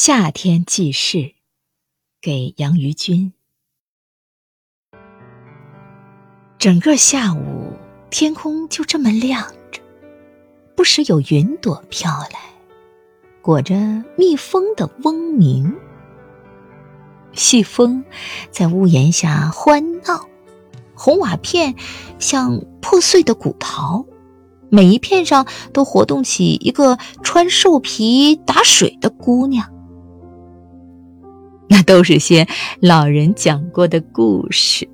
夏天记事，给杨于君。整个下午，天空就这么亮着，不时有云朵飘来，裹着蜜蜂的嗡鸣。细风在屋檐下欢闹，红瓦片像破碎的古陶，每一片上都活动起一个穿兽皮打水的姑娘。都是些老人讲过的故事，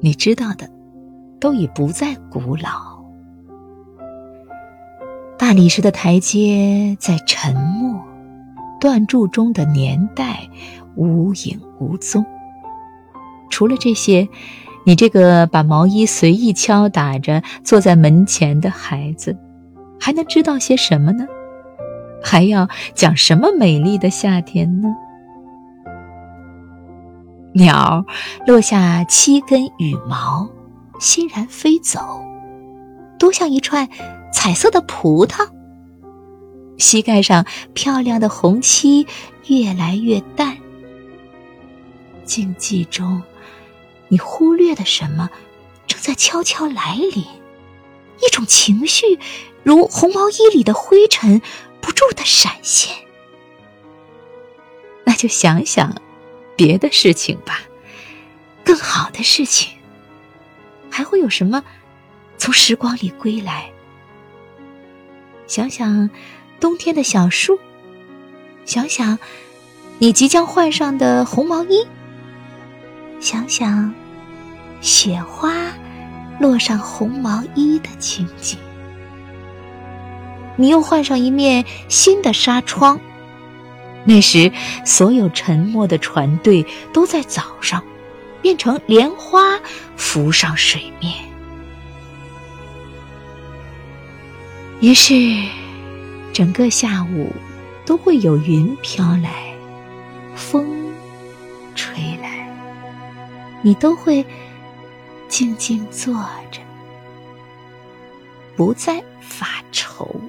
你知道的，都已不再古老。大理石的台阶在沉默，断柱中的年代无影无踪。除了这些，你这个把毛衣随意敲打着坐在门前的孩子，还能知道些什么呢？还要讲什么美丽的夏天呢？鸟落下七根羽毛，欣然飞走，多像一串彩色的葡萄。膝盖上漂亮的红漆越来越淡。静寂中，你忽略的什么，正在悄悄来临。一种情绪，如红毛衣里的灰尘，不住的闪现。那就想想。别的事情吧，更好的事情，还会有什么从时光里归来？想想冬天的小树，想想你即将换上的红毛衣，想想雪花落上红毛衣的情景，你又换上一面新的纱窗。那时，所有沉默的船队都在早上变成莲花浮上水面。于是，整个下午都会有云飘来，风吹来，你都会静静坐着，不再发愁。